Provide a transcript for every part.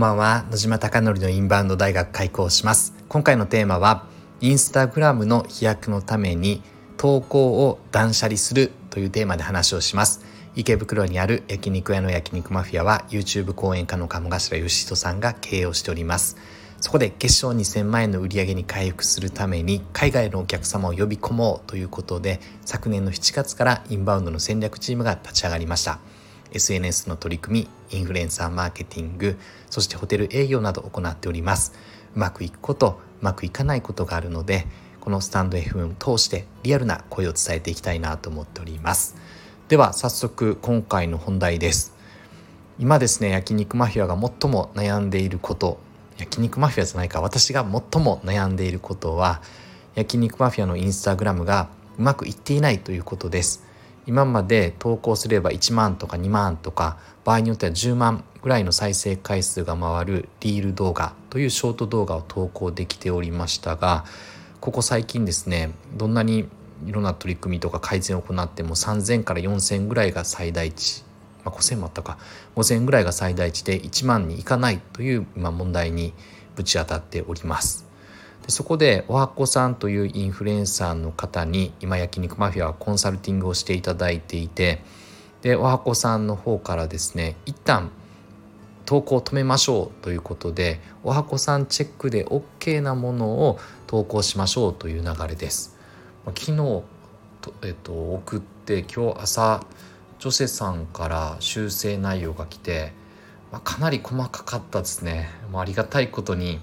んばんは。野島貴則のインバウンド大学開校します。今回のテーマはインスタグラムの飛躍のために投稿を断捨離するというテーマで話をします。池袋にある焼肉屋の焼肉マフィアは YouTube 講演家の鴨頭義人さんが経営をしております。そこで月賞2000万円の売り上げに回復するために海外のお客様を呼び込もうということで昨年の7月からインバウンドの戦略チームが立ち上がりました。SNS の取り組みインフルエンサーマーケティングそしてホテル営業など行っております。うまくいくことうまくいかないことがあるのでこのスタンド FM を通してリアルな声を伝えていきたいなと思っております。では早速今回の本題です。今ですね焼肉マフィアが最も悩んでいること焼肉マフィアじゃないか私が最も悩んでいることは焼肉マフィアのインスタグラムがうまくいっていないということです。今まで投稿すれば1万とか2万とか場合によっては10万ぐらいの再生回数が回るリール動画というショート動画を投稿できておりましたがここ最近ですねどんなにいろんな取り組みとか改善を行っても3000から4000ぐらいが最大値、まあ、5000もあったか5000ぐらいが最大値で1万にいかないという今問題にぶち当たっております。そこでおはこさんというインフルエンサーの方に今焼肉マフィアはコンサルティングをしていただいていてでおはこさんの方からですね一旦投稿を止めましょうということでおはこさんチェックで OK なものを投稿しましょうという流れです。昨日えっと、送って今日朝女性さんから修正内容が来て、まあ、かなり細かかったですね、まあ、ありがたいことに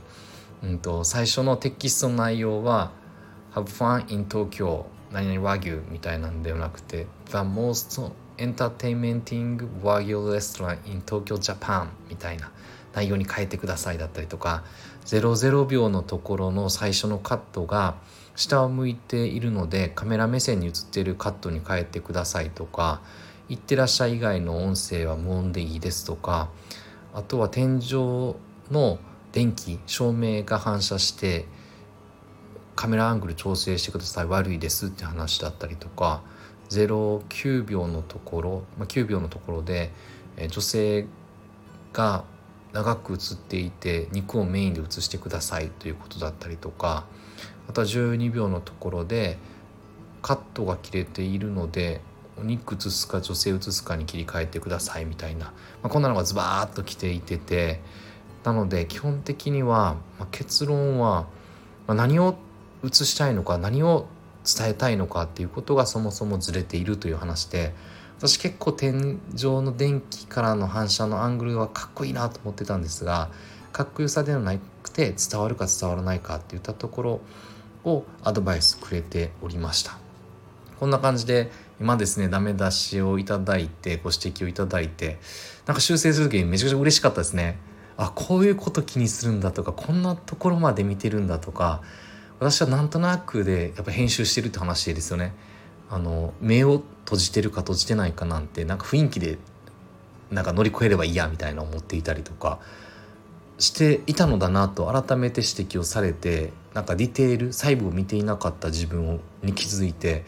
うんと、最初のテキストの内容は「Have fun in Tokyo 何々和牛」みたいなんではなくて「The most entertaining 和牛 restaurant in Tokyo Japan」みたいな内容に変えてくださいだったりとか00秒のところの最初のカットが下を向いているのでカメラ目線に映っているカットに変えてくださいとか「いってらっしゃい」以外の音声は無音でいいですとかあとは天井の電気照明が反射してカメラアングル調整してください。悪いですって話だったりとか09秒のところ、まあ、9秒のところで、え女性が長く映っていて肉をメインで映してくださいということだったりとかあとは12秒のところでカットが切れているのでお肉映すか女性映すかに切り替えてくださいみたいな、まあ、こんなのがズバーッと来ていててなので基本的には、まあ、結論は、まあ、何を映したいのか何を伝えたいのかっていうことがそもそもずれているという話で私結構天井の電気からの反射のアングルはかっこいいなと思ってたんですがかっこよさではなくて伝わるか伝わらないかっていったところをアドバイスくれておりました。こんな感じで今ですねダメ出しをいただいてご指摘をいただいてなんか修正する時にめちゃくちゃ嬉しかったですね。あこういうこと気にするんだとかこんなところまで見てるんだとか私はなんとなくでやっぱ編集してるって話ですよね。あの目を閉じてるか閉じてないかなんてなんか雰囲気でなんか乗り越えればいいやみたいな思っていたりとかしていたのだなと改めて指摘をされてなんかディテール細部を見ていなかった自分に気づいて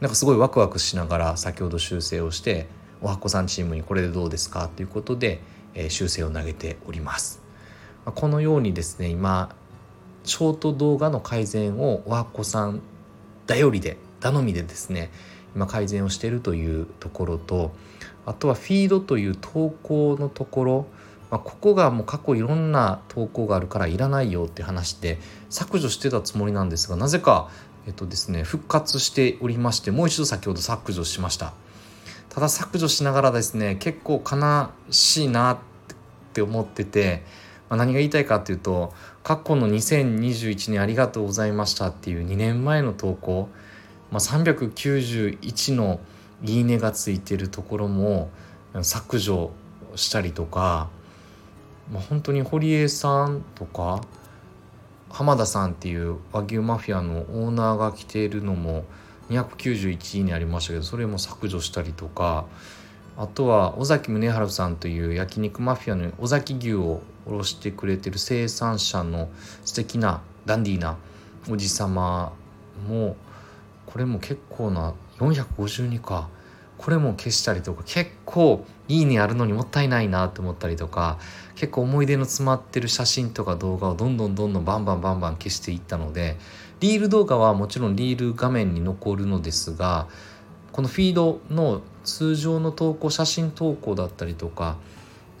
なんかすごいワクワクしながら先ほど修正をしておはこさんチームにこれでどうですかということでえ修正を投げております。このようにですね今ショート動画の改善をおはこさん頼りで頼みでですね今改善をしているというところとあとはフィードという投稿のところ、まあ、ここがもう過去いろんな投稿があるからいらないよって話で削除してたつもりなんですがなぜかえっとですね復活しておりましてもう一度先ほど削除しました。ただ削除しながらですね結構悲しいなって思ってて、まあ、何が言いたいかっていうと過去の2021年ありがとうございましたっていう2年前の投稿、まあ、391のいいねがついてるところも削除したりとか、まあ、本当に堀江さんとか浜田さんっていう和牛マフィアのオーナーが来ているのも291位にありましたけどそれも削除したりとかあとは尾崎宗春さんという焼肉マフィアの尾崎牛を卸してくれてる生産者の素敵なダンディーなおじ様もこれも結構な452か。これも消したりとか結構いいねあるのにもったいないなと思ったりとか結構思い出の詰まってる写真とか動画をどんどんどんどんバンバンバンバン消していったのでリール動画はもちろんリール画面に残るのですがこのフィードの通常の投稿写真投稿だったりとか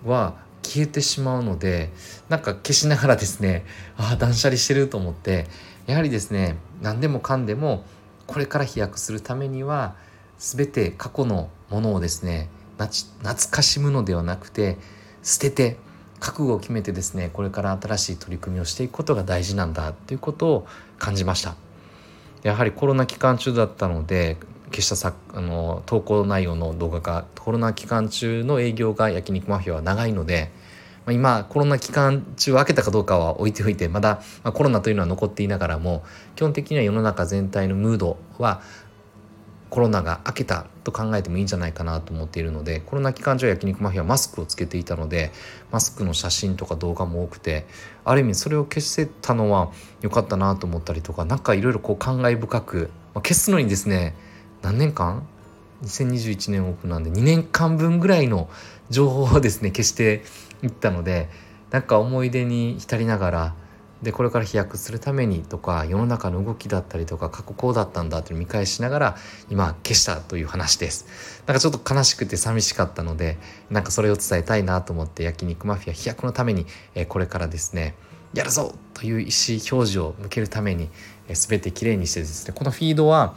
は消えてしまうのでなんか消しながらですね ああ断捨離してると思ってやはりですね何でもかんでもこれから飛躍するためには全て過去のものをですね懐かしむのではなくて捨てて覚悟を決めてですねこれから新しい取り組みをしていくことが大事なんだということを感じました。やはりコロナ期間中だったので消したさあの投稿内容の動画がコロナ期間中の営業が焼肉マフィアは長いので、まあ、今コロナ期間中開けたかどうかは置いておいてまだ、まあ、コロナというのは残っていながらも基本的には世の中全体のムードはコロナが明けたと考えてもいいんじゃないかなと思っているのでコロナ期間中は焼肉マフィアマスクをつけていたのでマスクの写真とか動画も多くてある意味それを消せたのは良かったなと思ったりとか何かいろいろこう感慨深く、まあ、消すのにですね何年間？2021年オープンなんで2年間分ぐらいの情報をですね消していったのでなんか思い出に浸りながらでこれから飛躍するためにとか世の中の動きだったりとか過去こうだったんだという見返しながら今消したという話です。なんかちょっと悲しくて寂しかったのでなんかそれを伝えたいなと思って焼肉マフィア飛躍のために、えこれからですねやるぞという意思表示を向けるために、え全てきれいにしてですねこのフィードは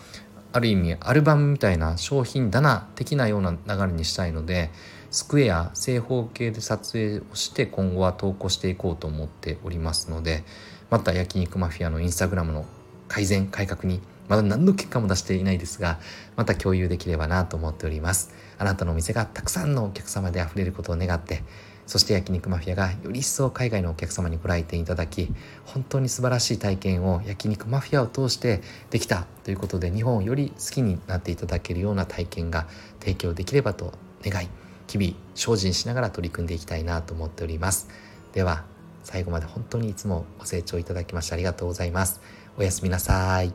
ある意味アルバムみたいな商品棚的なような流れにしたいのでスクエア正方形で撮影をして今後は投稿していこうと思っておりますのでまた焼肉マフィアのインスタグラムの改善改革にまだ何の結果も出していないですがまた共有できればなと思っております。あなたのお店がたくさんのお客様で溢れることを願ってそして焼肉マフィアがより一層海外のお客様にご来店いただき本当に素晴らしい体験を焼肉マフィアを通してできたということで日本をより好きになっていただけるような体験が提供できればと願い日々精進しながら取り組んでいきたいなと思っております。では最後まで本当にいつもご清聴いただきましてありがとうございます。おやすみなさい。